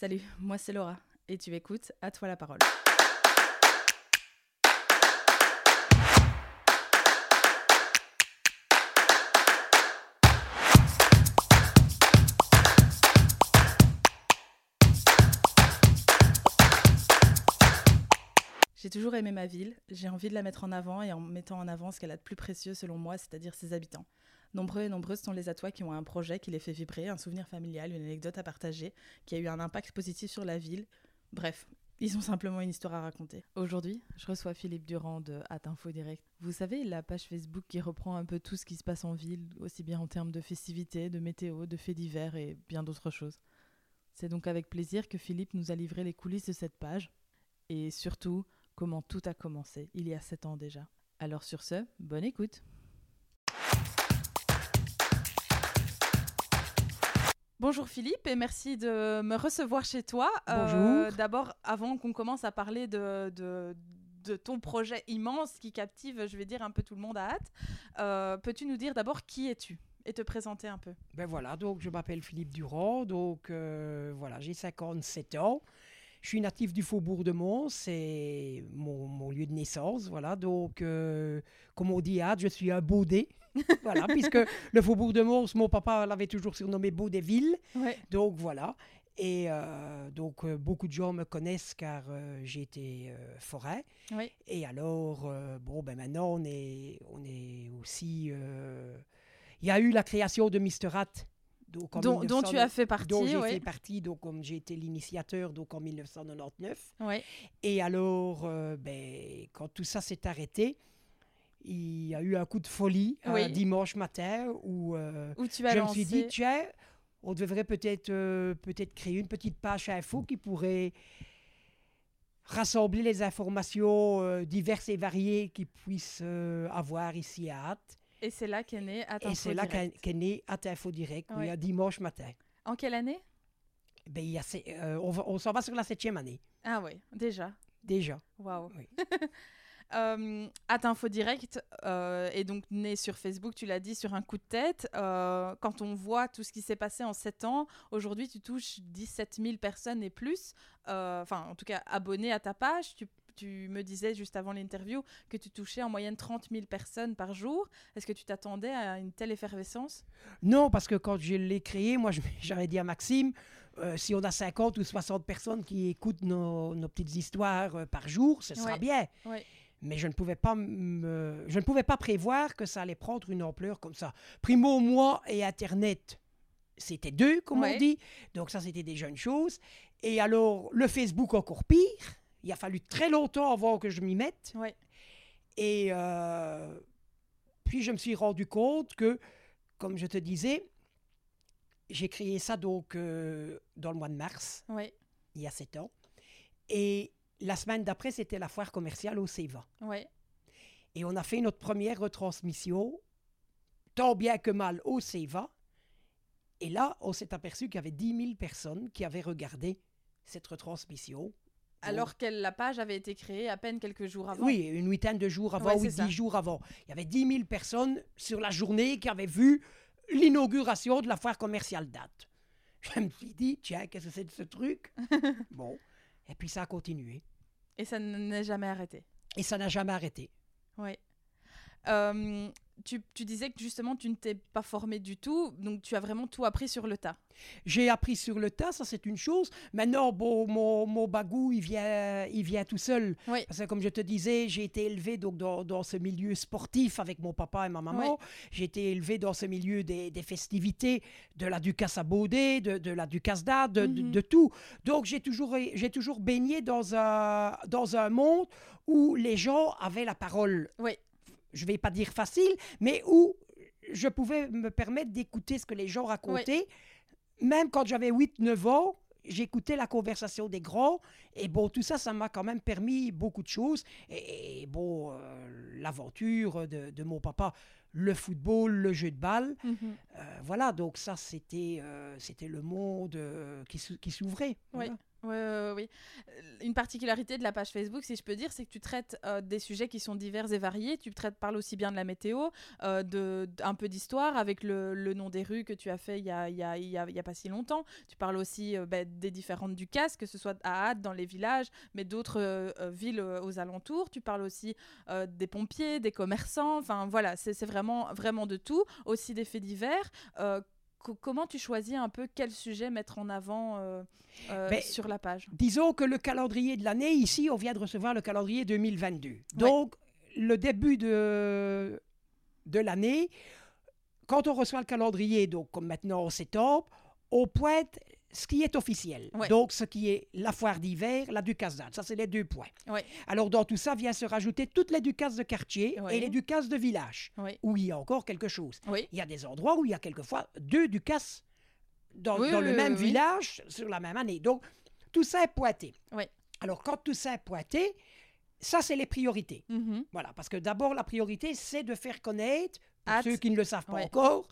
Salut, moi c'est Laura et tu écoutes À toi la parole. J'ai toujours aimé ma ville, j'ai envie de la mettre en avant et en mettant en avant ce qu'elle a de plus précieux selon moi, c'est-à-dire ses habitants. Nombreux et nombreuses sont les atois qui ont un projet qui les fait vibrer, un souvenir familial, une anecdote à partager, qui a eu un impact positif sur la ville. Bref, ils ont simplement une histoire à raconter. Aujourd'hui, je reçois Philippe Durand de At Info Direct. Vous savez, la page Facebook qui reprend un peu tout ce qui se passe en ville, aussi bien en termes de festivités, de météo, de faits divers et bien d'autres choses. C'est donc avec plaisir que Philippe nous a livré les coulisses de cette page. Et surtout, comment tout a commencé, il y a sept ans déjà. Alors sur ce, bonne écoute Bonjour Philippe et merci de me recevoir chez toi. Bonjour. D'abord, avant qu'on commence à parler de, de, de, ton projet immense qui captive, je vais dire, un peu tout le monde à hâte, euh, peux-tu nous dire d'abord qui es-tu et te présenter un peu? Ben voilà, donc je m'appelle Philippe Durand, donc euh, voilà, j'ai 57 ans. Je suis natif du Faubourg de Mons, c'est mon, mon, lieu de naissance, voilà. Donc, euh, comme on dit, je suis un baudet, voilà, puisque le Faubourg de Mons, mon papa l'avait toujours surnommé Baudéville. Ouais. Donc voilà. Et euh, donc euh, beaucoup de gens me connaissent car euh, j'ai été forêt. Oui. Et alors, bon, ben maintenant on est, on est aussi. Il y a eu la création de Mister Hat donc dont, 1900, dont, tu as fait partie. Dont j'ai fait partie, donc comme j'ai été l'initiateur donc en 1999. Oui. Et alors, euh, ben, quand tout ça s'est arrêté, il y a eu un coup de folie oui. un dimanche matin où, euh, où tu as je lancé... me suis dit, tiens, on devrait peut-être euh, peut-être créer une petite page info qui pourrait rassembler les informations diverses et variées qu'ils puissent avoir ici à Hâte. Et c'est là qu'est né At Et c'est là qu'est qu né At Info Direct, oui. Dimanche matin. En quelle année Ben, il y a, euh, on, on s'en va sur la septième année, Ah oui, déjà. déjà. Waouh. Oui. Euh, At Info Direct euh, est donc né sur Facebook, tu l'as dit, sur un coup de tête. Euh, quand on voit tout ce qui s'est passé en 7 ans, aujourd'hui tu touches 17 000 personnes et plus, euh, enfin en tout cas abonnés à ta page. Tu, tu me disais juste avant l'interview que tu touchais en moyenne 30 000 personnes par jour. Est-ce que tu t'attendais à une telle effervescence? Non, parce que quand je l'ai créé, moi, j'avais dit à Maxime, euh, si on a 50 ou 60 personnes qui écoutent nos, nos petites histoires euh, par jour, ce sera Ouais. bien. Ouais. Mais je ne pouvais pas me, je ne pouvais pas prévoir que ça allait prendre une ampleur comme ça. Primo, moi et Internet, c'était deux, comme Ouais. on dit. Donc ça, c'était des jeunes choses. Et alors, le Facebook encore pire. Il a fallu très longtemps avant que je m'y mette. Ouais. Et euh, puis je me suis rendu compte que, comme je te disais, j'ai créé ça donc euh, dans le mois de mars, Ouais. il y a sept ans. Et la semaine d'après, c'était la foire commerciale au CEVA. Ouais. Et on a fait notre première retransmission, tant bien que mal, au CEVA. Et là, on s'est aperçu qu'il y avait 10 000 personnes qui avaient regardé cette retransmission. Alors que la page avait été créée à peine quelques jours avant. Oui, une huitaine de jours avant Ouais, ou ça. dix jours avant. Il y avait 10 000 personnes sur la journée qui avaient vu l'inauguration de la foire commerciale date. Je me suis dit, tiens, qu'est-ce que c'est de ce truc? Bon, et puis ça a continué. Et ça n'est jamais arrêté. Et ça n'a jamais arrêté. Oui. Euh, tu, tu disais que justement tu ne t'es pas formé du tout, donc tu as vraiment tout appris sur le tas. J'ai appris sur le tas, ça c'est une chose. Maintenant, bon, mon, mon bagou, il vient, il vient tout seul. Oui. Parce que comme je te disais, j'ai été élevé donc, dans, dans ce milieu sportif avec mon papa et ma maman. Oui. J'ai été élevé dans ce milieu des, des festivités, de la Ducasse à Baudet, de, de la Ducasse d'Ade, de, de- Mhm. de tout. Donc j'ai toujours, j'ai toujours baigné dans un, dans un monde où les gens avaient la parole. Oui. Je vais pas dire facile, mais où je pouvais me permettre d'écouter ce que les gens racontaient. Même quand j'avais 8-9 ans, j'écoutais la conversation des grands. Et bon, tout ça, ça m'a quand même permis beaucoup de choses. Et, et bon, euh, l'aventure de, de mon papa, le football, le jeu de balle. Mhm. Euh, voilà, donc ça, c'était euh, c'était le monde qui s'ou- qui s'ouvrait. Oui. voilà. Ouais, ouais, ouais, oui. Euh, Une particularité de la page Facebook, si je peux dire, c'est que tu traites euh, des sujets qui sont divers et variés. Tu traites, parles aussi bien de la météo, euh, de, un peu d'histoire avec le, le nom des rues que tu as fait il y a, y a, y y a pas si longtemps. Tu parles aussi euh, ben, des différentes du casque, que ce soit à Hâte, dans les villages, mais d'autres villes aux alentours. Tu parles aussi des pompiers, des commerçants. Enfin voilà, c'est c'est vraiment, vraiment de tout. Aussi des faits divers. Co- comment tu choisis un peu quel sujet mettre en avant euh, euh, Ben, sur la page? Disons que le calendrier de l'année, ici, on vient de recevoir le calendrier 2022. Donc, le début de, de l'année, quand on reçoit le calendrier, donc comme maintenant en septembre, on pointe ce qui est officiel. Donc, ce qui est la foire d'hiver, la Ducasse d'Anne. Ça, c'est les deux points. Alors, dans tout ça, vient se rajouter toutes les Ducasses de quartier et les Ducasses de village, où il y a encore quelque chose. Il y a des endroits où il y a quelquefois deux Ducasses dans, le même village sur la même année. Donc, tout ça est pointé. Alors, quand tout ça est pointé, ça, c'est les priorités. Mhm. Voilà, parce que d'abord, la priorité, c'est de faire connaître, pour ceux qui ne le savent pas encore,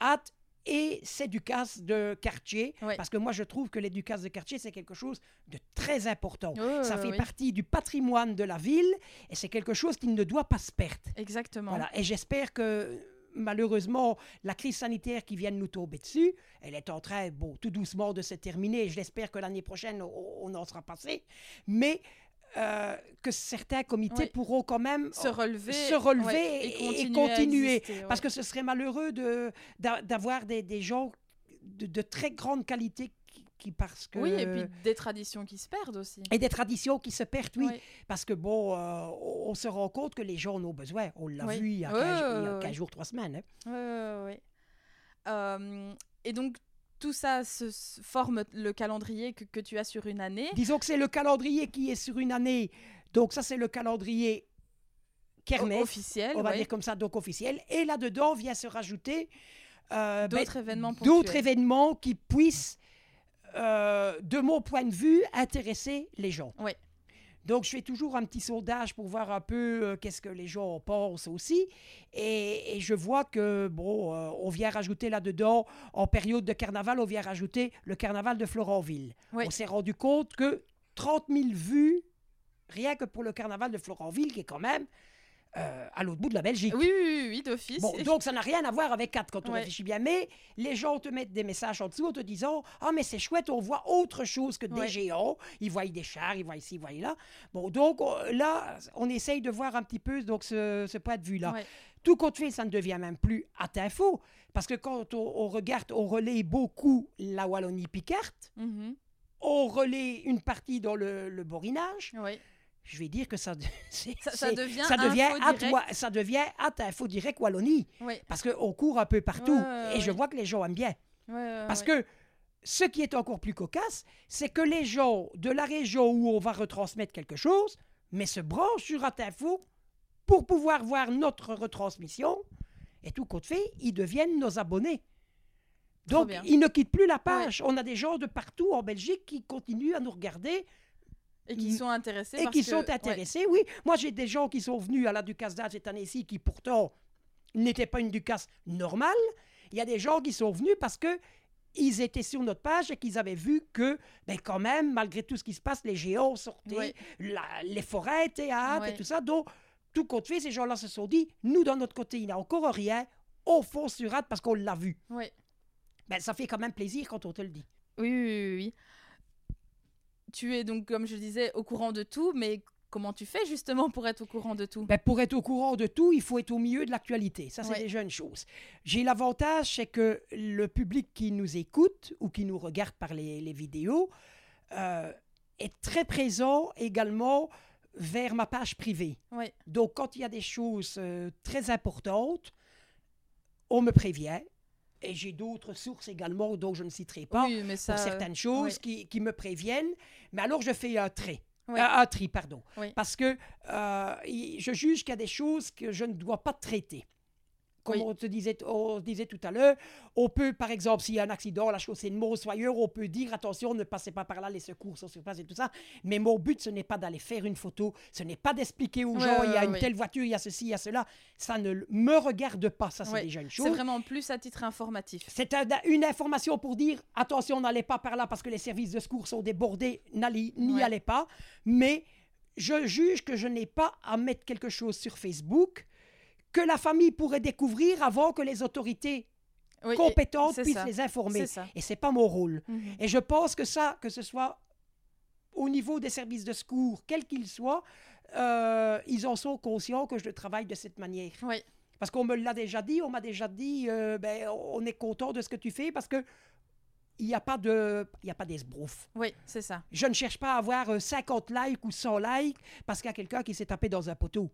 hâte et c'est Ducasse de quartier. Parce que moi, je trouve que les Ducasses de quartier, c'est quelque chose de très important. Ça fait oui. partie du patrimoine de la ville et c'est quelque chose qui ne doit pas se perdre. Exactement. Voilà. Et j'espère que malheureusement, la crise sanitaire qui vient de nous tomber dessus, elle est en train, bon, tout doucement de se terminer. Je l'espère que l'année prochaine, on, on en sera passé. Mais euh, que certains comités Oui. pourront quand même Se relever, se relever ouais, et, continuer. exister, ouais. Parce que ce serait malheureux de- d'a- d'avoir des, des gens de, de très grande qualité qui, qui parce que... Oui, et puis des traditions qui se perdent aussi. et des traditions qui se perdent, oui. Parce que bon, euh, on se rend compte que les gens en ont besoin. On l'a Oui. vu il y a Ouais, 15, ouais, il y a ouais, 15 ouais. jours, 3 semaines. hein. Euh, et donc, tout ça se, se forme le calendrier que, que tu as sur une année. Disons que c'est le calendrier qui est sur une année. Donc ça, c'est le calendrier kermesse, officiel, on va ouais. dire comme ça, donc officiel. Et là-dedans vient se rajouter euh, ben, D'autres événements d'autres ponctuels. événements qui puissent, euh, de mon point de vue, intéresser les gens. Donc, je fais toujours un petit sondage pour voir un peu euh, qu'est-ce que les gens en pensent aussi. Et, et je vois que, bon, euh, on vient rajouter là-dedans, en période de carnaval, on vient rajouter le carnaval de Florentville. On s'est rendu compte que 30 000 vues, rien que pour le carnaval de Florentville, qui est quand même euh, à l'autre bout de la Belgique. Oui, oui, oui, oui, d'office. Bon, donc ça n'a rien à voir avec 4 quand on Ouais. réfléchit bien, mais les gens te mettent des messages en dessous en te disant Ah, mais c'est chouette, on voit autre chose que des Ouais. géants. Ils voient des chars, ils voient ici, ils voient là. Bon, donc on- là, on essaye de voir un petit peu donc, ce, ce point de vue-là. Ouais. Tout compte fait, ça ne devient même plus à info, parce que quand on, on regarde, on relaie beaucoup la Wallonie-Picard, Mhm. on relaie une partie dans le, le borinage. Ouais. Je vais dire que ça, Ça, devient ça devient info à direct. toi- ça devient à info direct Wallonie. Ouais. Parce qu'on court un peu partout. Ouais, ouais, et je vois que les gens aiment bien. Ouais, Parce que ce qui est encore plus cocasse, c'est que les gens de la région où on va retransmettre quelque chose, mais se branchent sur Info pour pouvoir voir notre retransmission. Et tout compte fait, ils deviennent nos abonnés. Donc, ils ne quittent plus la page. On a des gens de partout en Belgique qui continuent à nous regarder Et qui sont intéressés. et qui que- sont ouais. intéressés, oui. Moi, j'ai des gens qui sont venus à la Ducasse d'Anne cette année-ci qui pourtant n'étaient pas une Ducasse normale. Il y a des gens qui sont venus parce que ils étaient sur notre page et qu'ils avaient vu que, ben quand même, malgré tout ce qui se passe, les géants sortaient, Ouais. la- les forêts étaient hâte Ouais. et tout ça. Donc, tout compte fait, ces gens-là se sont dit, nous, dans notre côté, il n'y a encore rien, on fonce sur hâte parce qu'on l'a vu. Ouais. Ben, ça fait quand même plaisir quand on te le dit. Oui, oui, oui, oui. Tu es donc, comme je disais, au courant de tout, mais comment tu fais justement pour être au courant de tout? Ben, pour être au courant de tout, il faut être au milieu de l'actualité. Ça, c'est Ouais. déjà une chose. J'ai l'avantage, c'est que le public qui nous écoute ou qui nous regarde par les, les vidéos euh, est très présent également vers ma page privée. Ouais. Donc, quand il y a des choses euh, très importantes, on me prévient. Et j'ai d'autres sources également, dont je ne citerai pas, Oui, mais ça. pour certaines choses qui, qui me préviennent. Mais alors, je fais un trait. Un- un tri, pardon. Parce que euh, je juge qu'il y a des choses que je ne dois pas traiter. Comme Oui. on, te disait, on disait tout à l'heure, on peut, par exemple, s'il y a un accident, la chaussée de Mons ou ailleurs, on peut dire attention, ne passez pas par là, les secours sont sur place et tout ça. Mais mon but, ce n'est pas d'aller faire une photo, ce n'est pas d'expliquer aux Ouais, gens, ouais, il y a une telle voiture, il y a ceci, il y a cela. Ça ne me regarde pas, ça c'est déjà une C'est chose. vraiment plus à titre informatif. C'est un- une information pour dire attention, n'allez pas par là parce que les services de secours sont débordés, n'y allez pas. Mais je juge que je n'ai pas à mettre quelque chose sur Facebook que la famille pourrait découvrir avant que les autorités Oui, compétentes puissent ça. les informer. Et c'est pas mon rôle. Mhm. Et je pense que ça, que ce soit au niveau des services de secours, quels qu'ils soient, euh, ils en sont conscients que je travaille de cette manière. Oui, Parce qu'on me l'a déjà dit, on m'a déjà dit, euh, ben, on est content de ce que tu fais parce que il n'y a pas de, il y a pas d'esbrouf. oui, c'est ça. Je ne cherche pas à avoir euh, 50 likes ou 100 likes parce qu'il y a quelqu'un qui s'est tapé dans un poteau.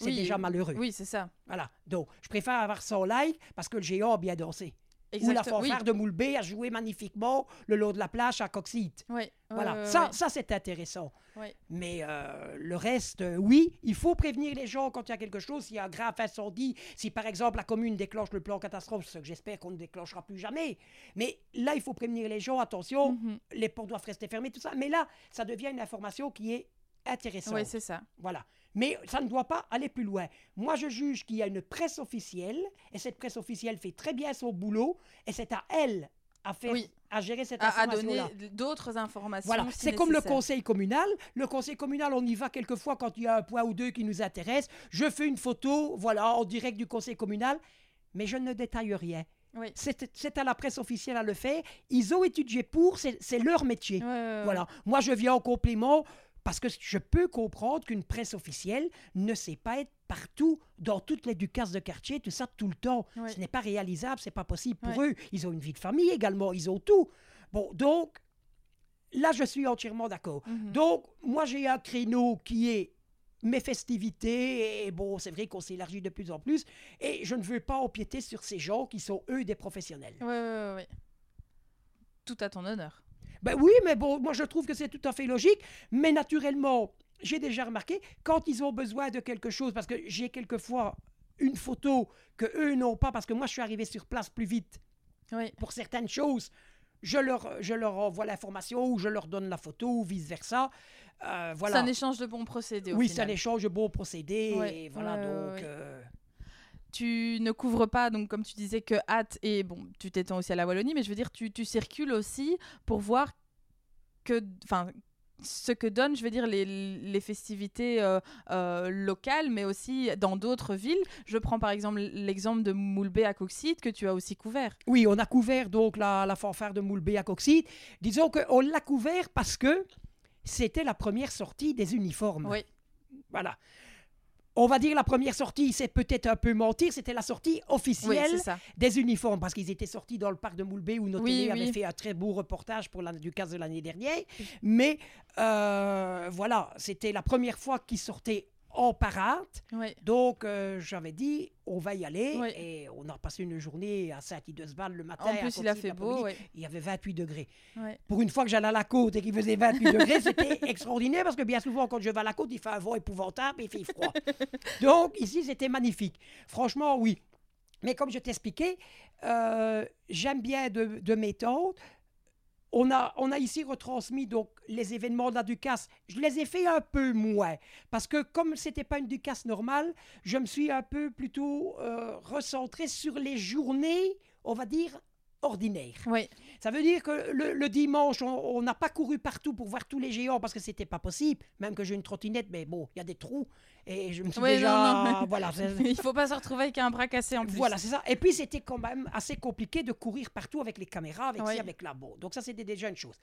C'est Oui, déjà malheureux. Oui, c'est ça. Voilà. Donc, je préfère avoir 100 likes parce que le géant a bien dansé. Ou la Exact- oui. fanfare de Moulbé a joué magnifiquement le long de la plage à Coxite. Oui, Voilà. ça, ouais. ça c'est intéressant. Ouais. Mais euh, le reste, euh, oui, il faut prévenir les gens quand il y a quelque chose, s'il y a un grave incendie, si par exemple la commune déclenche le plan catastrophe, ce que j'espère qu'on ne déclenchera plus jamais. Mais là, il faut prévenir les gens, attention, Mhm. les portes doivent rester fermées, tout ça. Mais là, ça devient une information qui est intéressante. Oui, c'est ça. Voilà. Mais ça ne doit pas aller plus loin. Moi, je juge qu'il y a une presse officielle, et cette presse officielle fait très bien son boulot, et c'est à elle à faire, Oui. à gérer cette À, à donner d'autres informations. Voilà, si c'est comme le conseil communal. Le conseil communal, on y va quelquefois quand il y a un point ou deux qui nous intéresse. Je fais une photo, voilà, en direct du conseil communal, mais je ne détaille rien. Oui. C'est à la presse officielle à le faire. Ils ont étudié pour, c'est c'est leur métier. Ouais, ouais, ouais. Voilà. Moi, je viens en complément parce que je peux comprendre qu'une presse officielle ne sait pas être partout, dans toutes les ducasses de quartier, tout ça, tout le temps. Ce n'est pas réalisable, c'est pas possible pour eux. Ils ont une vie de famille également, ils ont tout. Bon, donc, là, je suis entièrement d'accord. Mhm. Donc, moi, j'ai un créneau qui est mes festivités, et bon, c'est vrai qu'on s'élargit de plus en plus, et je ne veux pas empiéter sur ces gens qui sont, eux, des professionnels. Ouais, ouais, ouais. Tout à ton honneur. Ben oui, mais bon, moi je trouve que c'est tout à fait logique. Mais naturellement, j'ai déjà remarqué, quand ils ont besoin de quelque chose, parce que j'ai quelquefois une photo que eux n'ont pas, parce que moi je suis arrivé sur place plus vite Oui. pour certaines choses, je leur, je leur envoie l'information ou je leur donne la photo ou vice-versa. Euh, voilà. C'est un échange de bons procédés. au oui, c'est un échange de bons procédés. Et voilà, donc... euh, Tu ne couvres pas, donc comme tu disais, que hâte et bon, tu t'étends aussi à la Wallonie, mais je veux dire, tu, tu circules aussi pour voir que, enfin, ce que donnent, je veux dire, les, les festivités euh, euh, locales, mais aussi dans d'autres villes. Je prends par exemple l'exemple de Moulbé à Coxide que tu as aussi couvert. Oui, on a couvert donc la, la fanfare de Moulbé à Coxide. Disons qu'on l'a couvert parce que c'était la première sortie des uniformes. Oui. Voilà. On va dire la première sortie, c'est peut-être un peu mentir, c'était la sortie officielle des uniformes, parce qu'ils étaient sortis dans le parc de Moulbé où Oui, oui. avait fait un très beau reportage pour l'année du 15 de l'année dernière. Mais euh, voilà, c'était la première fois qu'ils sortaient en parade. Oui. Donc euh, j'avais dit, on va y aller. Oui. Et on a passé une journée à Saint-Idesval le matin. En plus, il a fait beau. Il y avait 28 degrés. Pour une fois que j'allais à la côte et qu'il faisait 28 degrés, c'était extraordinaire parce que bien souvent, quand je vais à la côte, il fait un vent épouvantable et il fait froid. Donc, ici, c'était magnifique. Franchement, oui. Mais comme je t'expliquais, euh, j'aime bien de, de m'étendre. On a, on a ici retransmis donc les événements de la Ducasse. Je les ai fait un peu moins parce que comme c'était pas une Ducasse normale, je me suis un peu plutôt euh, recentré sur les journées, on va dire, ordinaires. Oui. Ça veut dire que le, le dimanche, on- n'a pas couru partout pour voir tous les géants parce que c'était pas possible. Même que j'ai une trottinette, mais bon, il y a des trous et je me suis déjà. non, non. Voilà, Il faut pas se retrouver avec un bras cassé en plus. voilà, c'est ça. Et puis c'était quand même assez compliqué de courir partout avec les caméras, avec Oui. ci, avec là. Bon, donc ça c'était déjà une chose.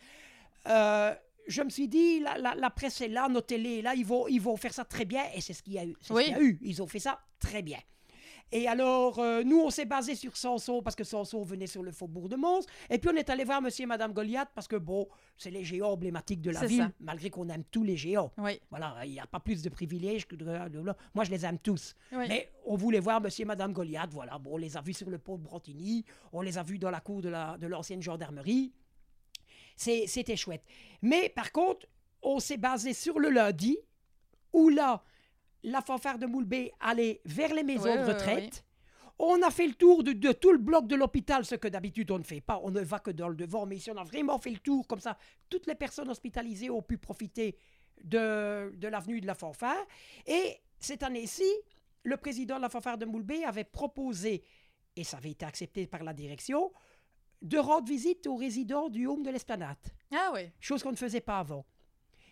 Euh, je me suis dit, la, la- la presse est là, est là, ils vont, ils vont faire ça très bien. Et c'est ce qu'il y a eu. C'est Oui. ce qu'il y a eu. Ils ont fait ça très bien. Et alors, euh, nous, on s'est basé sur Samson parce que Samson venait sur le faubourg de Mons. Et puis, on est allé voir Monsieur et Madame Goliath parce que, bon, c'est les géants emblématiques de la ville, ça. malgré qu'on aime tous les géants. Oui. Voilà, il n'y a pas plus de privilèges que de... Moi, je les aime tous. Oui. Mais on voulait voir Monsieur et Madame Goliath, voilà. Bon, on les a vus sur le pont de Brontigny, on les a vus dans la cour de la- de l'ancienne gendarmerie. C'était chouette. Mais par contre, on s'est basé sur le lundi, où là, la fanfare de Moulbé allait vers les maisons Ouais, de ouais, retraite. On a fait le tour de, de tout le bloc de l'hôpital, ce que d'habitude on ne fait pas. On ne va que dans le devant, mais ici on a vraiment fait le tour comme ça. Toutes les personnes hospitalisées ont pu profiter de, de l'avenue de la fanfare. Et cette année-ci, le président de la fanfare de Moulbé avait proposé, et ça avait été accepté par la direction, de rendre visite aux résidents du home de l'Esplanade. Ah oui. Chose qu'on ne faisait pas avant.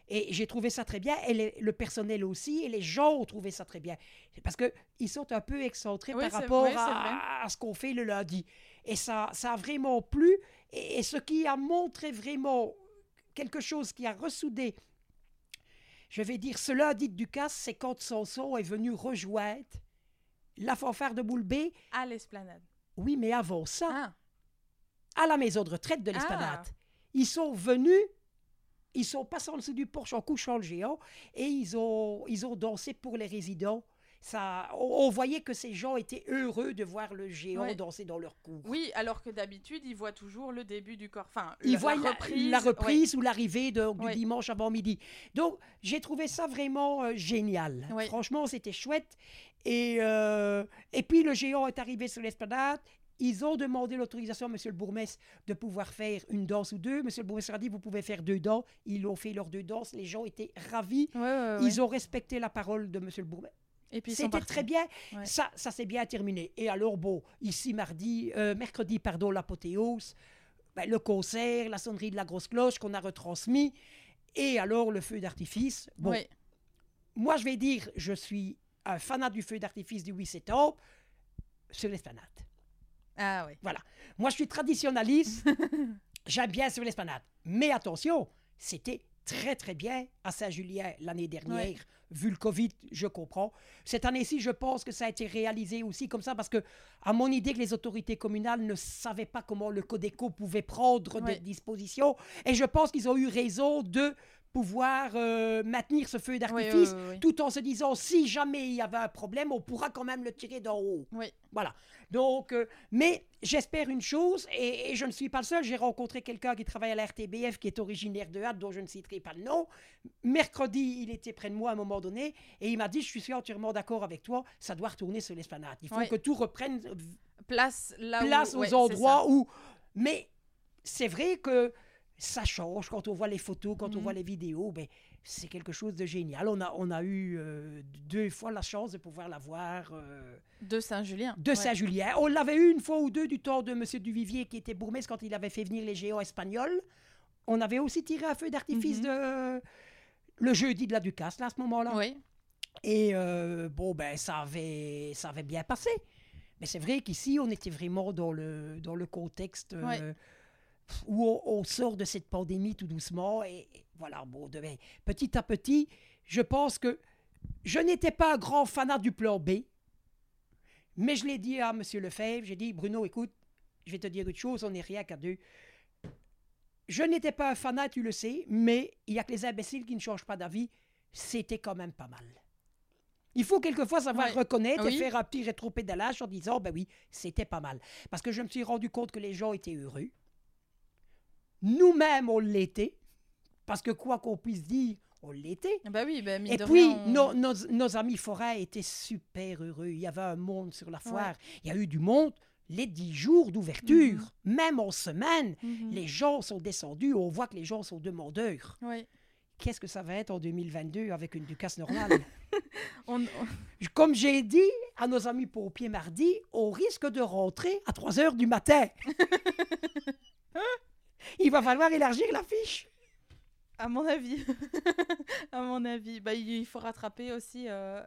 Et j'ai trouvé ça très bien, et les- le personnel aussi, et les gens ont trouvé ça très bien. Parce qu'ils sont un peu excentrés Oui, par rapport oui, à, à ce qu'on fait le lundi. Et ça, ça a vraiment plu. Et, et ce qui a montré vraiment quelque chose qui a ressoudé, je vais dire, ce lundi de Ducasse, c'est quand Sanson est venu rejoindre la fanfare de Boulbé. À l'esplanade. Oui, mais avant ça, Ah. à la maison de retraite de l'Esplanade. Ils sont venus, ils sont passés en dessous du porche en couchant le géant et ils ont, ils ont dansé pour les résidents. Ça, on, on voyait que ces gens étaient heureux de voir le géant Ouais. danser dans leur cour. Oui, alors que d'habitude, ils voient toujours le début du corps. Enfin, Ils la, voient la reprise. la ouais. reprise ou l'arrivée du Ouais. dimanche avant midi. Donc, j'ai trouvé ça vraiment euh, génial. Franchement, c'était chouette. Et, euh, et puis, le géant est arrivé sur l'esplanade. Ils ont demandé l'autorisation à M. le bourgmestre de pouvoir faire une danse ou deux. M. le bourgmestre a dit, vous pouvez faire deux danses. Ils ont fait leurs deux danses. Les gens étaient ravis. Ouais, ouais, ouais. Ils ont respecté la parole de M. le bourgmestre. C'était très bien. Ouais. Ça, ça s'est bien terminé. Et alors, bon, ici, mardi, euh, mercredi, pardon, l'apothéose, ben, le concert, la sonnerie de la grosse cloche qu'on a retransmis, et alors le feu d'artifice. Bon, moi, je vais dire, je suis un fanat du feu d'artifice du 8 septembre sur l'esplanade. Ah oui. Voilà. Moi, je suis traditionnaliste. J'aime bien sur l'esplanade. Mais attention, c'était très, très bien à Saint-Julien l'année dernière. Ouais. Vu le Covid, je comprends. Cette année-ci, je pense que ça a été réalisé aussi comme ça parce que, à mon idée, que les autorités communales ne savaient pas comment le Codeco pouvait prendre Ouais. des dispositions. Et je pense qu'ils ont eu raison de pouvoir euh, maintenir ce feu d'artifice oui, oui, oui. tout en se disant si jamais il y avait un problème, on pourra quand même le tirer d'en haut. Voilà. Donc, euh, mais j'espère une chose, et, et je ne suis pas le seul. J'ai rencontré quelqu'un qui travaille à la RTBF, qui est originaire de Hâte, dont je ne citerai pas le nom. Mercredi, il était près de moi à un moment donné, et il m'a dit, je suis entièrement d'accord avec toi, ça doit retourner sur l'esplanade. Il faut que tout reprenne Place là place où... aux endroits où... Mais c'est vrai que ça change quand on voit les photos, quand on voit les vidéos. Ben, c'est quelque chose de génial. On a, on a eu euh, deux fois la chance de pouvoir la voir euh, De Saint-Julien. de Ouais. Saint-Julien. On l'avait eu une fois ou deux du temps de M. Duvivier, qui était bourgmestre quand il avait fait venir les géants espagnols. On avait aussi tiré un feu d'artifice Mhm. de le jeudi de la Ducasse, là, à ce moment-là. Oui. Et euh, bon, ben, ça avait, ça avait bien passé. Mais c'est vrai qu'ici, on était vraiment dans le, dans le contexte Ouais. Où on, on sort de cette pandémie tout doucement. Et, et voilà, bon, de- ben, petit à petit, je pense que je n'étais pas un grand fanat du plan B. Mais je l'ai dit à M. Lefebvre, j'ai dit, Bruno, écoute, je vais te dire une chose, on n'est rien qu'à deux. Je n'étais pas un fanat, tu le sais, mais il y a que les imbéciles qui ne changent pas d'avis. C'était quand même pas mal. Il faut quelquefois savoir Ouais. reconnaître et faire un petit rétropédalage en disant, ben oui, c'était pas mal. Parce que je me suis rendu compte que les gens étaient heureux. Nous-mêmes, on l'était. Parce que quoi qu'on puisse dire, on l'était. Bah oui, bah, Et puis, on- nos, nos- nos amis forains étaient super heureux. Il y avait un monde sur la foire. Il y a eu du monde les dix jours d'ouverture. Même en semaine, Mhm. les gens sont descendus. On voit que les gens sont demandeurs. Oui. Qu'est-ce que ça va être en 2022 avec une Ducasse normale? On- on- Comme j'ai dit à nos amis pompiers mardi, on risque de rentrer à 3 heures du matin. Il va falloir élargir la fiche. À mon avis. à mon avis. Bah, il faut rattraper aussi euh,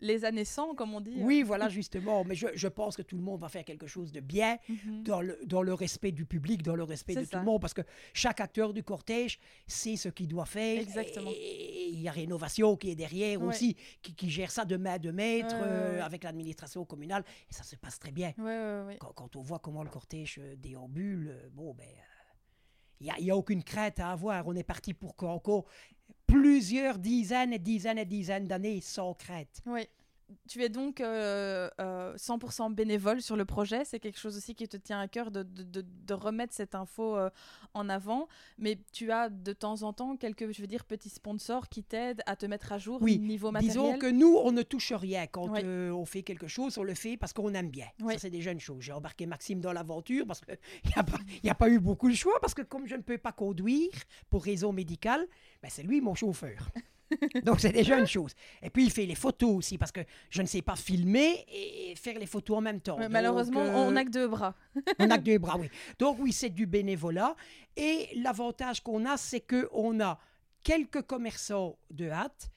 les années 100, comme on dit. Oui, voilà, justement. Mais je, je pense que tout le monde va faire quelque chose de bien. Mhm. dans le, dans le respect du public, dans le respect de tout le monde, parce que chaque acteur du cortège sait ce qu'il doit faire. Exactement. Et il y a Rénovation qui est derrière Ouais. aussi, qui, qui gère ça de main de maître Ouais, ouais, euh, ouais. avec l'administration communale. Et ça se passe très bien. Quand, quand on voit comment le cortège euh, déambule, euh, bon, ben, il n'y a, aucune crainte à avoir. On est parti pour qu'encore plusieurs dizaines et dizaines et dizaines d'années sans crainte. Ouais. Tu es donc euh, euh, 100% bénévole sur le projet. C'est quelque chose aussi qui te tient à cœur de, de, de, de remettre cette info euh, en avant. Mais tu as de temps en temps quelques, je veux dire, petits sponsors qui t'aident à te mettre à jour Oui, niveau matériel. Disons que nous, on ne touche rien quand Oui. euh, on fait quelque chose, on le fait parce qu'on aime bien. Oui. Ça, c'est déjà une chose. J'ai embarqué Maxime dans l'aventure parce qu'il n'y a, a pas eu beaucoup de choix, parce que comme je ne peux pas conduire pour raison médicale, ben, c'est lui mon chauffeur. Donc, c'est déjà une chose. Et puis, il fait les photos aussi, parce que je ne sais pas filmer et faire les photos en même temps. Donc, malheureusement, euh, on n'a que deux bras. on n'a que deux bras, oui. Donc oui, c'est du bénévolat. Et l'avantage qu'on a, c'est qu'on a quelques commerçants de hâte,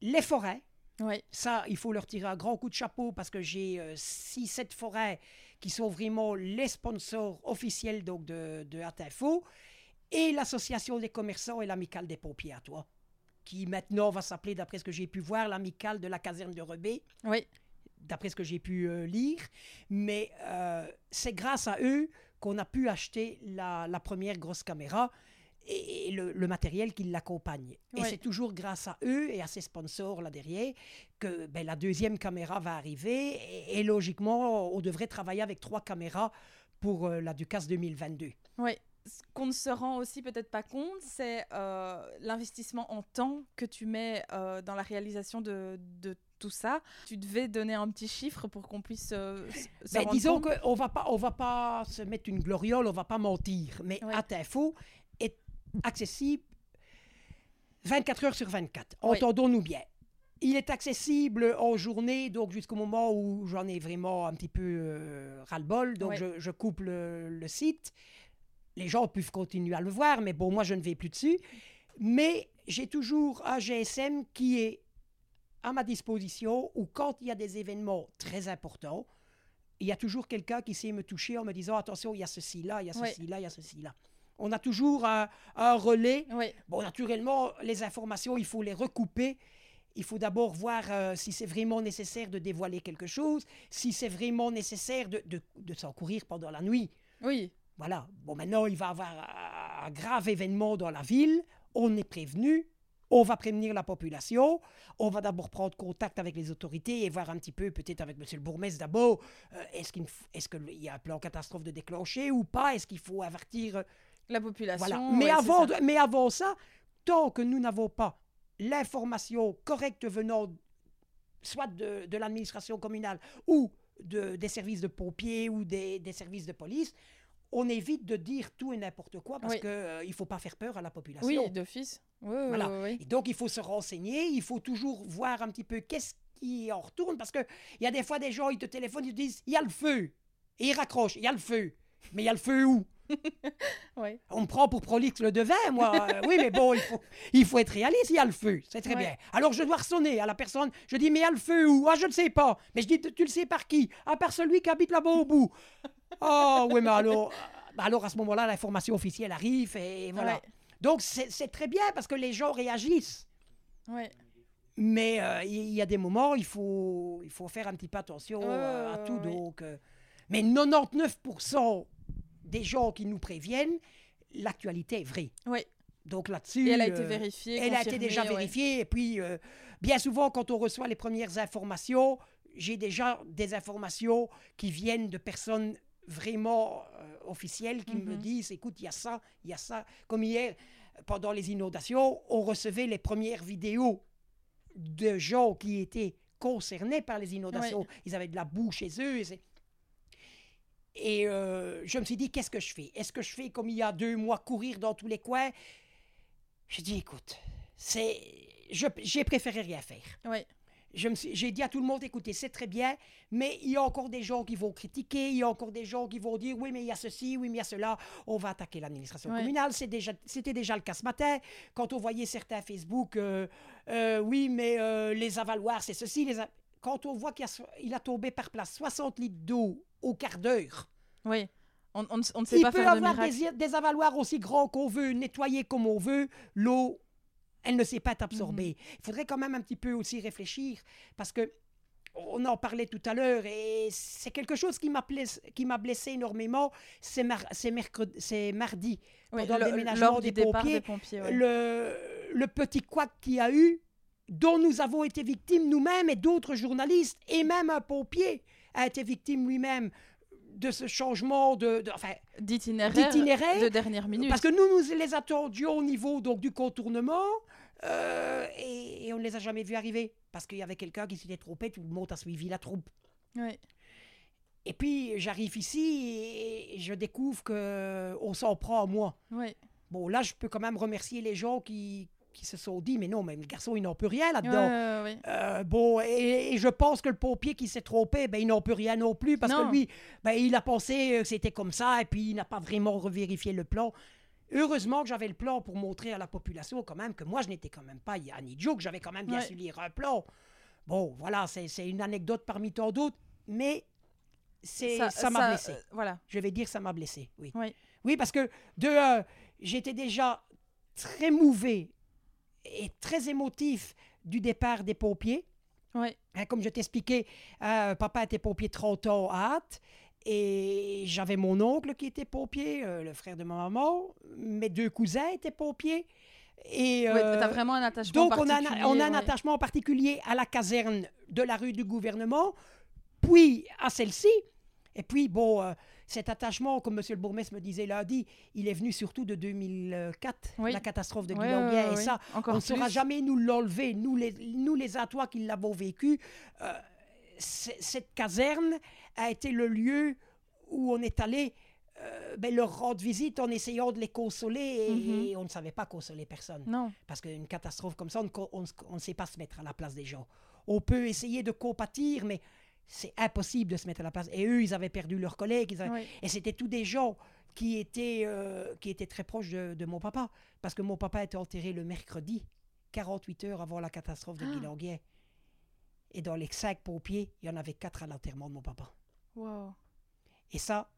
les forêts. Oui, Ça, il faut leur tirer un grand coup de chapeau parce que j'ai 6-7 forêts qui sont vraiment les sponsors officiels donc, de, de Hâte Info. Et l'association des commerçants et l'amicale des pompiers à toi, qui maintenant va s'appeler, d'après ce que j'ai pu voir, l'amicale de la caserne de Rebé oui, d'après ce que j'ai pu euh, lire. Mais euh, c'est grâce à eux qu'on a pu acheter la, la première grosse caméra et, et le, le matériel qui l'accompagne. Et c'est toujours grâce à eux et à ces sponsors là derrière que ben, la deuxième caméra va arriver. Et, et logiquement, on devrait travailler avec trois caméras pour euh, la Ducasse 2022. oui. Ce qu'on ne se rend aussi peut-être pas compte, c'est euh, l'investissement en temps que tu mets euh, dans la réalisation de, de tout ça. Tu devais donner un petit chiffre pour qu'on puisse euh, s- se Ben, disons qu'on va pas, on va pas se mettre une gloriole, on va pas mentir. Mais Ouais. Est accessible 24 heures sur 24. Ouais. Entendons-nous bien. Il est accessible en journée, donc jusqu'au moment où j'en ai vraiment un petit peu euh, ras-le-bol. Donc Ouais. je, je coupe le, le site. Les gens peuvent continuer à le voir, mais bon, moi je ne vais plus dessus. Mais j'ai toujours un GSM qui est à ma disposition ou quand il y a des événements très importants, il y a toujours quelqu'un qui sait me toucher en me disant attention, il y a ceci là, il y a ceci là, il y a ceci là. On a toujours un, un relais. Oui, Bon, naturellement, les informations, il faut les recouper. Il faut d'abord voir euh, si c'est vraiment nécessaire de dévoiler quelque chose, si c'est vraiment nécessaire de, de, de s'en courir pendant la nuit. oui, Voilà. Bon, maintenant, il va y avoir un, grave événement dans la ville. On est prévenu. On va prévenir la population. On va d'abord prendre contact avec les autorités et voir un petit peu, peut-être avec monsieur le bourgmestre d'abord, euh, est-ce qu'il y a un plan catastrophe de déclencher ou pas? Est-ce qu'il faut avertir euh, la population. Voilà. Mais, avant, ça. de- mais avant ça, tant que nous n'avons pas l'information correcte venant soit de, de l'administration communale ou de, des services de pompiers ou des, des services de police, on évite de dire tout et n'importe quoi parce Oui. qu'il ne faut pas faire peur à la population. Oui, d'office. Oui, Voilà. oui, oui. Et donc, il faut se renseigner, il faut toujours voir un petit peu qu'est-ce qui en retourne, parce qu'il y a des fois des gens, ils te téléphonent, ils te disent, il y a le feu. Et ils raccrochent, il y a le feu. Mais il y a le feu où? Ouais. On me prend pour prolixe le devin, moi. Euh, oui, mais bon, il faut, il faut être réaliste, il y a le feu, c'est très Ouais. bien. Alors, je dois ressonner à la personne, je dis, mais il y a le feu où? Ah, je ne sais pas. Mais je dis, tu le sais par qui? Ah, par celui qui habite là-bas au bout. Oh, oui, mais alors, bah alors à ce moment-là, l'information officielle arrive et voilà. Ouais. Donc, c'est très bien parce que les gens réagissent. Ouais. Mais euh, il y, a des moments, il faut, il faut faire un petit peu attention euh, à tout. Donc, euh, mais 99% des gens qui nous préviennent, l'actualité est vraie. Ouais. Donc là-dessus. Elle a été vérifiée. Elle a été déjà ouais. vérifiée. Et puis, bien souvent, quand on reçoit les premières informations, j'ai déjà des informations qui viennent de personnes vraiment euh, officielles qui me Mhm. disent, écoute, il y a ça, il y a ça. Comme hier, pendant les inondations, on recevait les premières vidéos de gens qui étaient concernés par les inondations. Ils avaient de la boue chez eux. Et, euh, je me suis dit, qu'est-ce que je fais? Est-ce que je fais comme il y a deux mois, courir dans tous les coins? J'ai dit, écoute, c'est, je- j'ai préféré rien faire. Ouais. J'ai dit à tout le monde, écoutez, c'est très bien, mais il y a encore des gens qui vont critiquer, il y a encore des gens qui vont dire, oui, mais il y a ceci, oui, mais il y a cela, on va attaquer l'administration Ouais. communale. Déjà- C'était déjà, le cas ce matin, quand on voyait certains Facebook, euh, euh, oui, mais euh, les avaloirs, c'est ceci. Les a- Quand on voit qu'il a, so- il a tombé par place 60 litres d'eau au quart d'heure, Oui. On, on, ne- on ne sait il pas peut faire de avoir miracle. des, des avaloirs aussi grands qu'on veut, nettoyer comme on veut, l'eau, elle ne sait pas être absorbée. Mhm. Il faudrait quand même un petit peu aussi réfléchir, parce que on en parlait tout à l'heure, et c'est quelque chose qui m'a blessé, énormément, c'est mar- mardi, Oui, pendant le le- déménagement lors des du pompiers, des pompiers. ouais. le, le petit couac qu'il y a eu, dont nous avons été victimes nous-mêmes et d'autres journalistes, et même un pompier a été victime lui-même de ce changement de, de- enfin, D'itinéraire D'itinéraire, de dernière minute. parce que nous, nous les attendions au niveau donc, du contournement euh, et, et on ne les a jamais vus arriver parce qu'il y avait quelqu'un qui s'était trompé, tout le monde a suivi la troupe. Et puis j'arrive ici et je découvre que on s'en prend à moi. Bon, là, je peux quand même remercier les gens qui, qui se sont dit, mais non, mais le garçon, il n'en peut rien là-dedans. ouais, ouais. Euh, bon, et, et je pense que le pompier qui s'est trompé, ben, il n'en peut rien non plus, parce Non. que lui, ben, il a pensé que c'était comme ça, et puis il n'a pas vraiment revérifié le plan. Heureusement que j'avais le plan pour montrer à la population quand même que moi, je n'étais quand même pas un idiot, que j'avais quand même bien Ouais. su lire un plan. Bon, voilà, c'est une anecdote parmi tant d'autres, mais c'est ça m'a blessé. euh, voilà. Je vais dire ça m'a blessé, oui. Oui. Oui, parce que de un, j'étais déjà très mouvé et très émotif du départ des pompiers. Ouais. Hein, comme je t'expliquais, euh, papa était pompier 30 ans à Hâte. Et j'avais mon oncle qui était pompier, euh, le frère de ma maman. Mes deux cousins étaient pompiers. Et, Ouais, euh, vraiment un attachement donc, on a, un- particulier, on a un attachement particulier à la caserne de la rue du gouvernement, puis à celle-ci. Et puis, bon, euh, cet attachement, comme M. le bourgmestre me disait lundi, il est venu surtout de 2004, Oui. la catastrophe de ouais, et ça, Encore on ne saura jamais nous l'enlever, nous les, nous les Atois qui l'avons vécu. Euh, cette caserne a été le lieu où on est allé euh, ben, leur rendre visite en essayant de les consoler et, Mhm. et on ne savait pas consoler personne. Non. Parce qu'une catastrophe comme ça, on ne sait pas se mettre à la place des gens. On peut essayer de compatir, mais c'est impossible de se mettre à la place. Et eux, ils avaient perdu leurs collègues. avaient-. Et c'était tous des gens qui étaient, euh, qui étaient très proches de, de mon papa. Parce que mon papa été enterré le mercredi, 48 heures avant la catastrophe de Guillanguier. Et dans les cinq pompiers, il y en avait quatre à l'enterrement de mon papa. Wow. Et ça,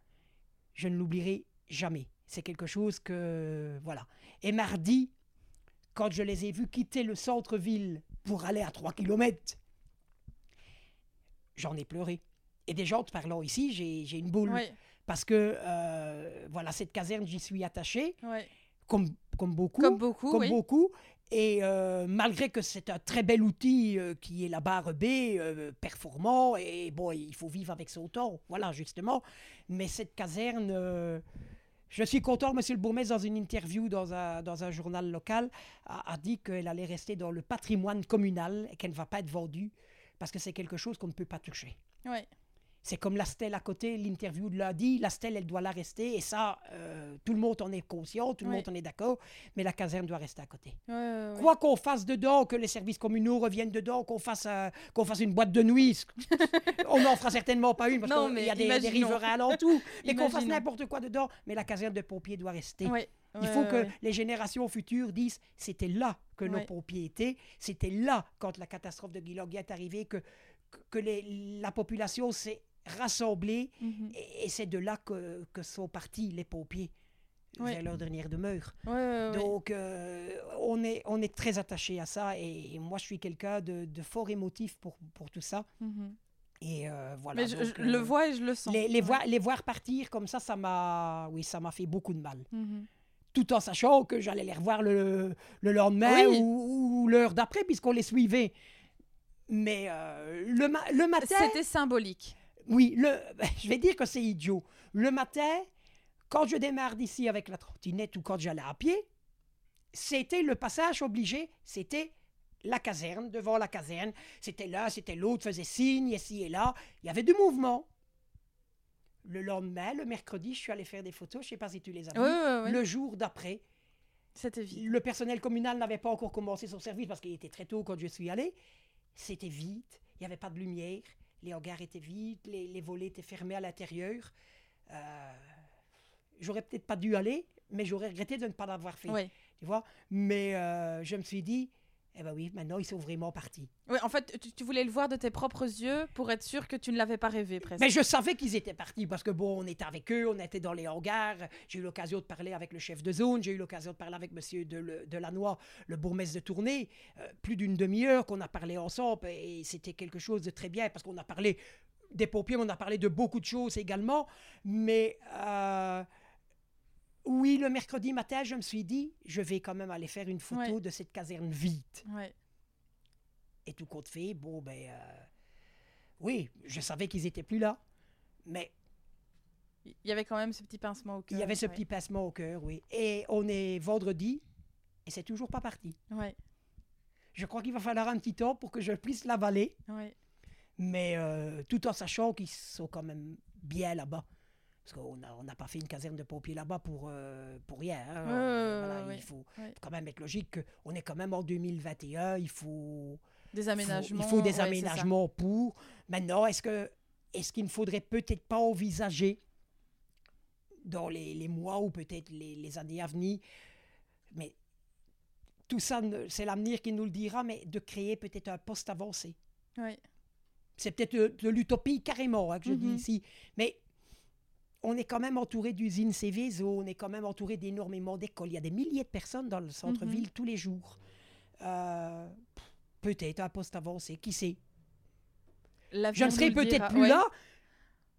je ne l'oublierai jamais. C'est quelque chose que... Voilà. Et mardi, quand je les ai vus quitter le centre-ville pour aller à 3 km, j'en ai pleuré. Et des gens te parlant ici, j'ai une boule. Parce que, euh, voilà, cette caserne, j'y suis attaché, comme, comme beaucoup. Comme beaucoup, comme oui. beaucoup. Et euh, malgré que c'est un très bel outil euh, qui est la barre B, euh, performant, et bon, il faut vivre avec son temps, voilà, justement. Mais cette caserne, je suis content, Monsieur le bourgmestre, dans une interview dans un, dans un journal local, a, a dit qu'elle allait rester dans le patrimoine communal et qu'elle ne va pas être vendue, parce que c'est quelque chose qu'on ne peut pas toucher. Ouais. C'est comme la stèle à côté, l'interview de lundi, la stèle, elle doit la rester, et ça, euh, tout le monde en est conscient, tout le monde en est d'accord, mais la caserne doit rester à côté. Quoi qu'on fasse dedans, que les services communaux reviennent dedans, qu'on fasse, euh, qu'on fasse une boîte de nuit, on n'en fera certainement pas une parce qu'il y a des, des riverains alentour, mais qu'on fasse n'importe quoi dedans, mais la caserne de pompiers doit rester. Il faut que les générations futures disent c'était là que nos pompiers étaient, c'était là quand la catastrophe de Guilloguet est arrivée que, que- que les- la population s'est rassemblée Mhm. et, et c'est de là que, que sont partis les pompiers Ouais. vers leur dernière demeure. Donc, euh, on, est, on est très attaché à ça et, moi, je suis quelqu'un de, de fort émotif pour, pour tout ça. Mhm. Et euh, voilà. Mais je, donc, je le euh, vois et je le sens. Les, les Ouais. voir, les voir partir comme ça, ça m'a, oui, ça m'a fait beaucoup de mal. Mhm. Tout en sachant que j'allais les revoir le, le lendemain Oui. ou, ou l'heure d'après, puisqu'on les suivait. Mais euh, le, ma- le matin, C'était symbolique. Oui, le, je vais dire que c'est idiot. Le matin, quand je démarre d'ici avec la trottinette ou quand j'allais à pied, c'était le passage obligé, c'était la caserne, devant la caserne. C'était là, c'était l'autre, faisait signe, ici et là. Il y avait du mouvement. Le lendemain, le mercredi, je suis allé faire des photos, je ne sais pas si tu les as vues. Le jour d'après, le personnel communal n'avait pas encore commencé son service parce qu'il était très tôt quand je suis allé. C'était vide, il n'y avait pas de lumière, les hangars étaient vides, les, les volets étaient fermés à l'intérieur. Euh, j'aurais peut-être pas dû aller, mais j'aurais regretté de ne pas l'avoir fait. Tu vois Mais euh, je me suis dit, eh ben oui, maintenant ils sont vraiment partis. Ouais, en fait, tu, tu voulais le voir de tes propres yeux pour être sûr que tu ne l'avais pas rêvé presque. Mais je savais qu'ils étaient partis parce que bon, on était avec eux, on était dans les hangars. J'ai eu l'occasion de parler avec le chef de zone, j'ai eu l'occasion de parler avec Monsieur de, Le- de Lannoy, le bourgmestre de Tournai. Euh, plus d'une demi-heure qu'on a parlé ensemble et c'était quelque chose de très bien parce qu'on a parlé des pompiers, mais on a parlé de beaucoup de choses également. Mais euh, oui, le mercredi matin, je me suis dit, je vais quand même aller faire une photo Ouais. de cette caserne vide. Ouais. Et tout compte fait, bon, ben. euh, oui, je savais qu'ils étaient plus là. Mais Il y avait quand même ce petit pincement au cœur. il y avait ce ouais. petit pincement au cœur, oui. Et on est vendredi et c'est toujours pas parti. Ouais, Je crois qu'il va falloir un petit temps pour que je puisse l'avaler, ouais. mais euh, tout en sachant qu'ils sont quand même bien là-bas. Parce qu'on n'a on n'a pas fait une caserne de pompiers là-bas pour, euh, pour rien. hein. Euh, voilà. Il faut quand même être logique qu'on est quand même en 2021. Il faut, Des faut- aménagements. il faut des ouais, aménagements pour. Maintenant, est-ce que est-ce qu'il ne faudrait peut-être pas envisager dans les, les mois ou peut-être les, les années à venir, mais tout ça, c'est l'avenir qui nous le dira, mais de créer peut-être un poste avancé. C'est peut-être de, de l'utopie carrément hein, que je dis Mhm. ici, mais on est quand même entouré d'usines Céveso, on est quand même entouré d'énormément d'écoles. Il y a des milliers de personnes dans le centre-ville tous les jours. Euh, peut-être un poste avancé, qui sait? Je ne serai peut-être plus Ouais, là,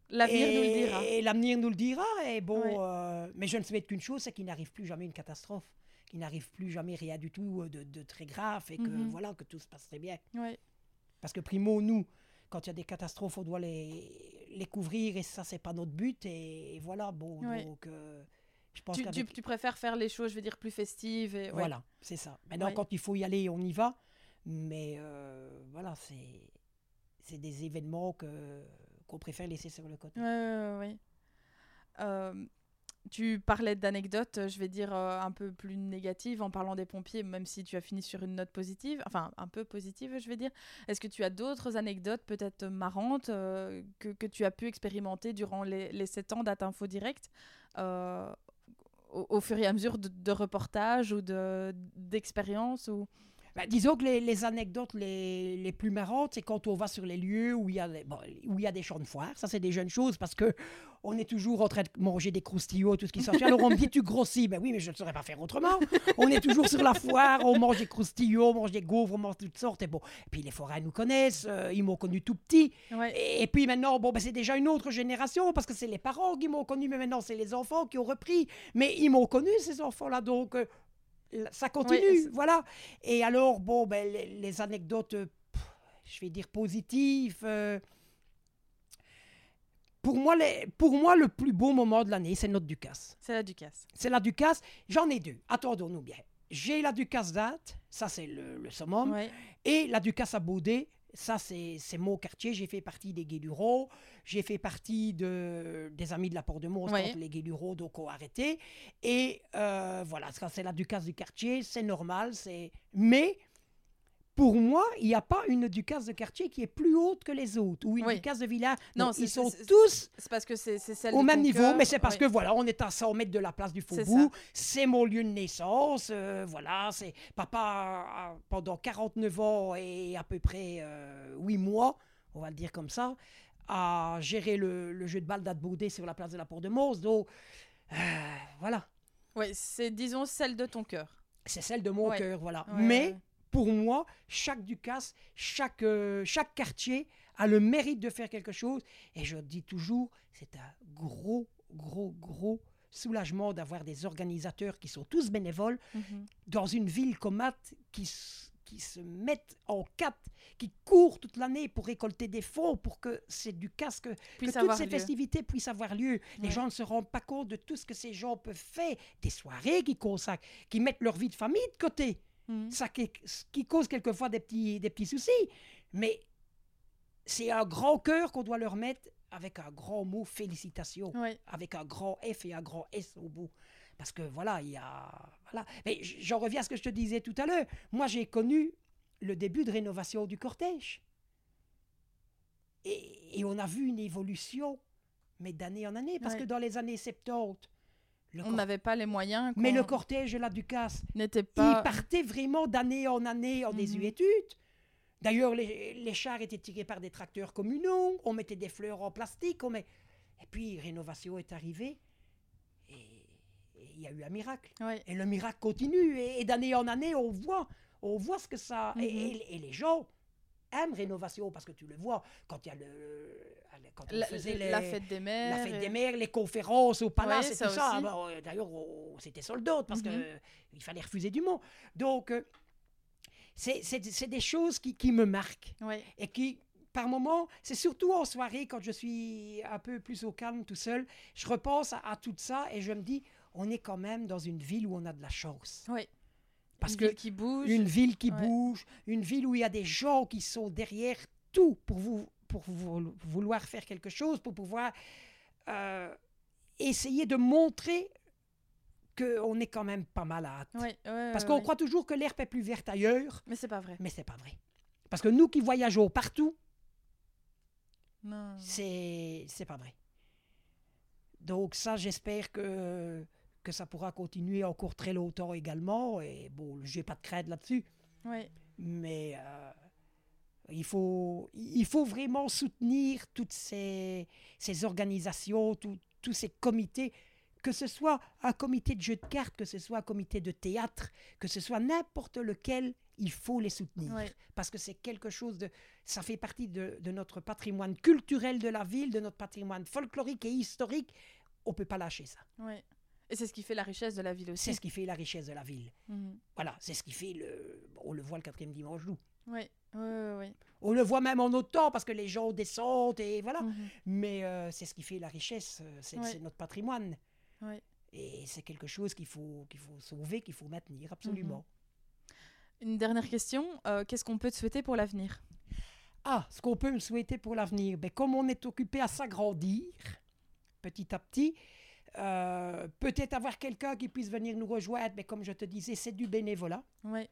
L'avenir nous le dira. et l'avenir nous le dira. Et bon, Ouais. euh, mais je ne souhaite qu'une chose, c'est qu'il n'arrive plus jamais une catastrophe, qu'il n'arrive plus jamais rien du tout euh, de, de très grave et que Mhm. voilà que tout se passe très bien. Ouais. Parce que primo, nous, quand il y a des catastrophes, on doit les, les couvrir et ça, c'est pas notre but. Et, et voilà, bon, Ouais. donc euh, je pense Tu, tu, préfères faire les choses, je veux dire, plus festives. Et, ouais. Voilà, c'est ça. Maintenant, Ouais. quand il faut y aller, on y va. Mais euh, voilà, c'est c'est des événements que qu'on préfère laisser sur le côté. Ouais, ouais. Euh, tu parlais d'anecdotes, je vais dire euh, un peu plus négatives en parlant des pompiers, même si tu as fini sur une note positive, enfin un peu positive, je vais dire. Est-ce que tu as d'autres anecdotes peut-être marrantes euh, que, que tu as pu expérimenter durant les, les 7 ans d'Atinfo Direct euh, au, fur et à mesure de, reportages ou de- d'expériences. Bah, disons que les, les anecdotes les, les plus marrantes, c'est quand on va sur les lieux où il y a, bon, où il y a des champs de foire. Ça, c'est des jeunes choses parce que on est toujours en train de manger des croustillots, tout ce qui s'ensuit. Alors on me dit, tu grossis. Ben oui, mais je ne saurais pas faire autrement. On est toujours sur la foire, on mange des croustillots, on mange des gaufres, on mange toutes sortes. Et bon, et puis les forains nous connaissent, euh, ils m'ont connu tout petit. Ouais. Et, et puis maintenant, bon, ben, c'est déjà une autre génération parce que c'est les parents qui m'ont connu, mais maintenant c'est les enfants qui ont repris. Mais ils m'ont connu, ces enfants-là, donc euh, ça continue, Oui, voilà. Et alors, bon, ben, les, les anecdotes, pff, je vais dire positives. euh, pour, moi, les, pour moi, le plus beau moment de l'année, c'est notre Ducasse. C'est la Ducasse. C'est la Ducasse. J'en ai deux. Attendons-nous bien. J'ai la Ducasse date, ça c'est le, le summum. Et la Ducasse à Baudet, ça c'est mon quartier. J'ai fait partie des Rau. J'ai fait partie de, des Amis de la Porte de Mons quand les Rau donc, ont arrêté. Et euh, voilà, ça c'est la Ducasse du quartier, c'est normal. c'est Mais pour moi, il n'y a pas une Ducasse de quartier qui est plus haute que les autres. Ou une Oui. Ducasse de village. Non, Non, ils sont tous parce que c'est au même niveau, cœur. mais c'est parce que voilà, on est à 100 mètres de la place du Faubourg. C'est mon lieu de naissance. euh, voilà, c'est papa pendant 49 ans et à peu près euh, 8 mois, on va le dire comme ça, a géré le, le jeu de balle d'Adbaudet sur la place de la Porte de Mons. Donc euh, voilà, Ouais, c'est disons celle de ton cœur. c'est celle de mon Ouais. cœur. Voilà. Ouais, mais ouais. Pour moi, chaque Ducasse, chaque, euh, chaque quartier a le mérite de faire quelque chose. Et je dis toujours, c'est un gros, gros, gros soulagement d'avoir des organisateurs qui sont tous bénévoles Mhm. dans une ville comme Matt qui, qui se mettent en quatre, qui courent toute l'année pour récolter des fonds pour que c'est du casque, que toutes ces lieu. festivités puissent avoir lieu. Les gens ne se rendent pas compte de tout ce que ces gens peuvent faire, des soirées qu'ils consacrent, qui mettent leur vie de famille de côté Mhm. ça qui, cause quelquefois des petits, des petits soucis. Mais c'est un grand cœur qu'on doit leur mettre avec un grand mot félicitations, avec un grand F et un grand S au bout. Parce que voilà, il y a. Voilà. Mais j'en reviens à ce que je te disais tout à l'heure. Moi, j'ai connu le début de rénovation du cortège. Et, et on a vu une évolution, mais d'année en année. Parce que dans les années 70, le On n'avait pas les moyens. mais le cortège de la Ducasse, n'était il pas. partait vraiment d'année en année en Mhm. désuétude. D'ailleurs, les, les chars étaient tirés par des tracteurs communaux, on mettait des fleurs en plastique, on met... et puis rénovation est arrivée, et il y a eu un miracle. Ouais. Et le miracle continue, et, et d'année en année, on voit, on voit ce que ça... et- Mhm. et, et les gens aiment rénovation, parce que tu le vois, quand il y a le... quand on La, faisait la fête des mères. la fête et- des mères, les conférences au palace Ouais, et ça tout ça. aussi. Bon, euh, D'ailleurs, on- c'était sold out parce Mhm. qu'il fallait refuser du monde. Donc, euh, c'est des choses qui, qui me marquent Ouais. et qui, par moments, c'est surtout en soirée, quand je suis un peu plus au calme tout seul, je repense à, à tout ça et je me dis, on est quand même dans une ville où on a de la chance. Ouais. Parce Une que ville qui bouge. une ville qui Ouais. bouge, une ville où il y a des gens qui sont derrière tout pour vous pour vou- vouloir faire quelque chose, pour pouvoir euh, essayer de montrer qu'on est quand même pas malade. Ouais, ouais, Parce qu'on croit toujours que l'herbe est plus verte ailleurs, Mais c'est pas vrai. mais c'est pas vrai. Parce que nous qui voyageons partout, c'est pas vrai. Donc ça, j'espère que que ça pourra continuer encore très longtemps également. Et bon, j'ai pas de crainte là-dessus. Ouais. Mais euh, il, faut, il faut vraiment soutenir toutes ces, ces organisations, tout- tous ces comités, que ce soit un comité de jeu de cartes, que ce soit un comité de théâtre, que ce soit n'importe lequel, il faut les soutenir. Ouais. Parce que c'est quelque chose de... Ça fait partie de, de notre patrimoine culturel de la ville, de notre patrimoine folklorique et historique. On ne peut pas lâcher ça. Ouais. Et c'est ce qui fait la richesse de la ville aussi. C'est ce qui fait la richesse de la ville. Mhm. Voilà, c'est ce qui fait le... On le voit le quatrième dimanche d'août. Ouais, ouais, ouais. On le voit même en temps parce que les gens descendent et voilà. Mhm. Mais euh, c'est ce qui fait la richesse, euh, c'est notre patrimoine. Ouais. Et c'est quelque chose qu'il faut, qu'il faut sauver, qu'il faut maintenir, absolument. Une dernière question. euh, Qu'est-ce qu'on peut te souhaiter pour l'avenir? Ah, ce qu'on peut me souhaiter pour l'avenir, ben, comme on est occupé à s'agrandir petit à petit, euh, peut-être avoir quelqu'un qui puisse venir nous rejoindre, mais comme je te disais, c'est du bénévolat. Ouais.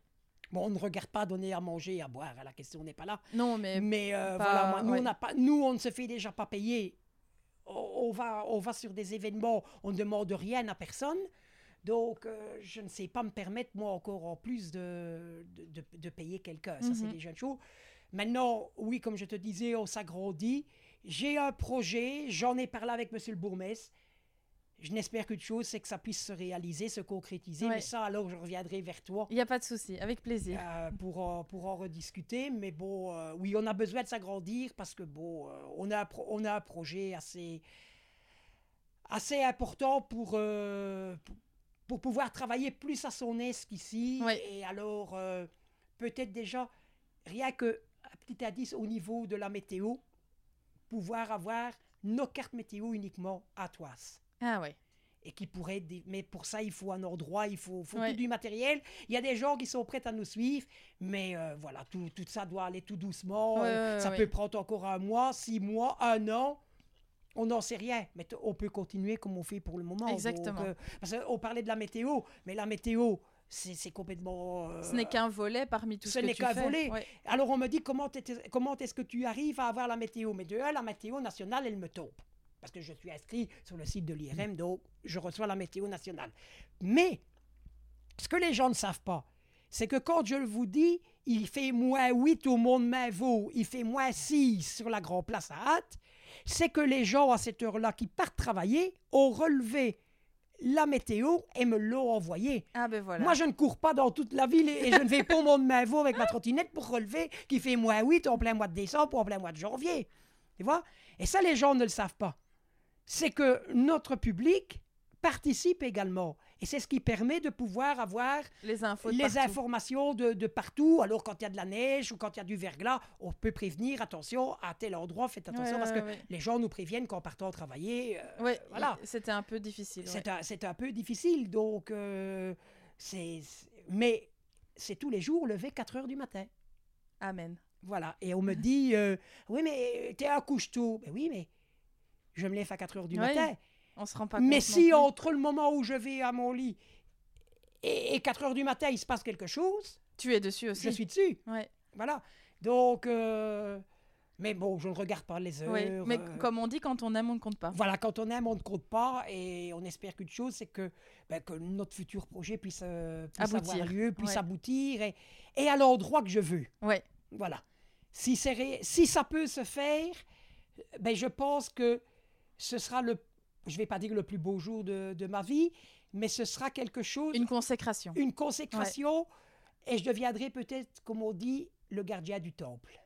Bon, on ne regarde pas donner à manger à boire, la question n'est pas là. Non, mais. Mais euh, pas- voilà, moi, nous, ouais. on n'a pas, nous, on ne se fait déjà pas payer. On, on va, on va sur des événements, on ne demande rien à personne. Donc, euh, je ne sais pas me permettre, moi, encore en plus de, de, de- de payer quelqu'un. Ça, c'est Mhm. déjà une chose. Maintenant, oui, comme je te disais, on s'agrandit. J'ai un projet, j'en ai parlé avec monsieur le bourgmestre. Je n'espère qu'une chose, c'est que ça puisse se réaliser, se concrétiser. Ouais. Mais ça, alors, je reviendrai vers toi. Il n'y a pas de souci, avec plaisir. Euh, pour, en, pour en rediscuter. Mais bon, euh, oui, on a besoin de s'agrandir parce que bon, euh, on, a on a un projet assez, assez important pour, pour, pour pouvoir travailler plus à son aise qu'ici. Ouais. Et alors, peut-être déjà, rien que un petit indice au niveau de la météo, pouvoir avoir nos cartes météo uniquement à Toise Ah ouais. et qui pourrait dé- mais pour ça il faut un endroit il faut, faut Ouais. tout du matériel il y a des gens qui sont prêts à nous suivre mais euh, voilà tout, tout ça doit aller tout doucement Ouais, Euh, ouais, ça peut prendre encore un mois six mois un an on n'en sait rien, mais on peut continuer comme on fait pour le moment. Donc, Exactement. euh, parce qu'on parlait de la météo, mais la météo, c'est complètement... euh, Ce n'est qu'un volet parmi tout ce, ce que n'est tu qu'un volet. Ouais. Alors on me dit comment est-ce que tu arrives à avoir la météo? Mais de un, la météo nationale, elle me tombe. Parce que je suis inscrit sur le site de l'IRM, donc je reçois la météo nationale. Mais ce que les gens ne savent pas, c'est que quand je vous dis, il fait moins 8 au Monde Mainvaux, il fait moins 6 sur la Grand Place à Hâte, c'est que les gens à cette heure-là qui partent travailler ont relevé la météo et me l'ont envoyé. Ah ben voilà. Moi, je ne cours pas dans toute la ville et, et je ne vais pas au monde Mainvaux avec ma trottinette pour relever qui fait moins 8 en plein mois de décembre ou en plein mois de janvier. Tu vois? Et ça, les gens ne le savent pas. C'est que notre public participe également. Et c'est ce qui permet de pouvoir avoir les infos de les partout. informations de, de partout. Alors, quand il y a de la neige ou quand il y a du verglas, on peut prévenir, attention, à tel endroit, faites attention, Ouais, parce ouais, que ouais. les gens nous préviennent qu'en partant travailler, euh, voilà. C'était un peu difficile. C'est un, un peu difficile, donc euh, c'est, mais c'est tous les jours levé 4 heures du matin. Amen. Voilà. Et on me dit, euh, oui, mais t'es à couche tôt. Ben oui, mais je me lève à 4 heures du matin. On se rend pas Mais compte. si non plus. entre le moment où je vais à mon lit et, et 4 heures du matin, il se passe quelque chose, Tu es dessus aussi. je suis dessus. Ouais. Voilà. Donc, euh, mais bon, je ne regarde pas les heures. Mais euh, comme on dit, quand on aime, on ne compte pas. Voilà, quand on aime, on ne compte pas et on espère qu'une chose, c'est que, ben, que notre futur projet puisse, euh, puisse Aboutir, avoir lieu, puisse ouais. aboutir et, et à l'endroit que je veux. Ouais. Voilà. Si, ré- si ça peut se faire, ben, je pense que ce sera le, je vais pas dire le plus beau jour de, de ma vie, mais ce sera quelque chose, Une consécration. une consécration et je deviendrai peut-être, comme on dit, le gardien du temple.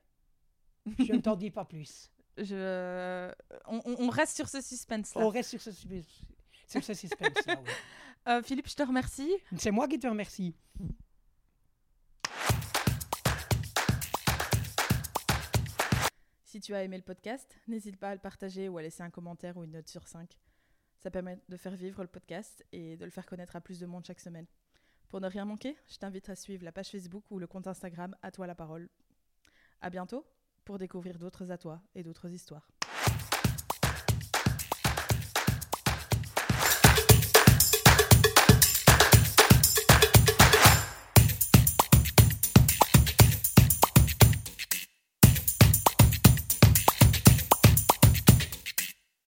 Je ne t'en dis pas plus. Je... On, on- on reste sur ce suspense-là. On reste sur ce, sur ce suspense-là. oui. Euh, Philippe, je te remercie. C'est moi qui te remercie. Si tu as aimé le podcast, n'hésite pas à le partager ou à laisser un commentaire ou une note sur 5. Ça permet de faire vivre le podcast et de le faire connaître à plus de monde chaque semaine. Pour ne rien manquer, je t'invite à suivre la page Facebook ou le compte Instagram À toi la parole. À bientôt pour découvrir d'autres à toi et d'autres histoires.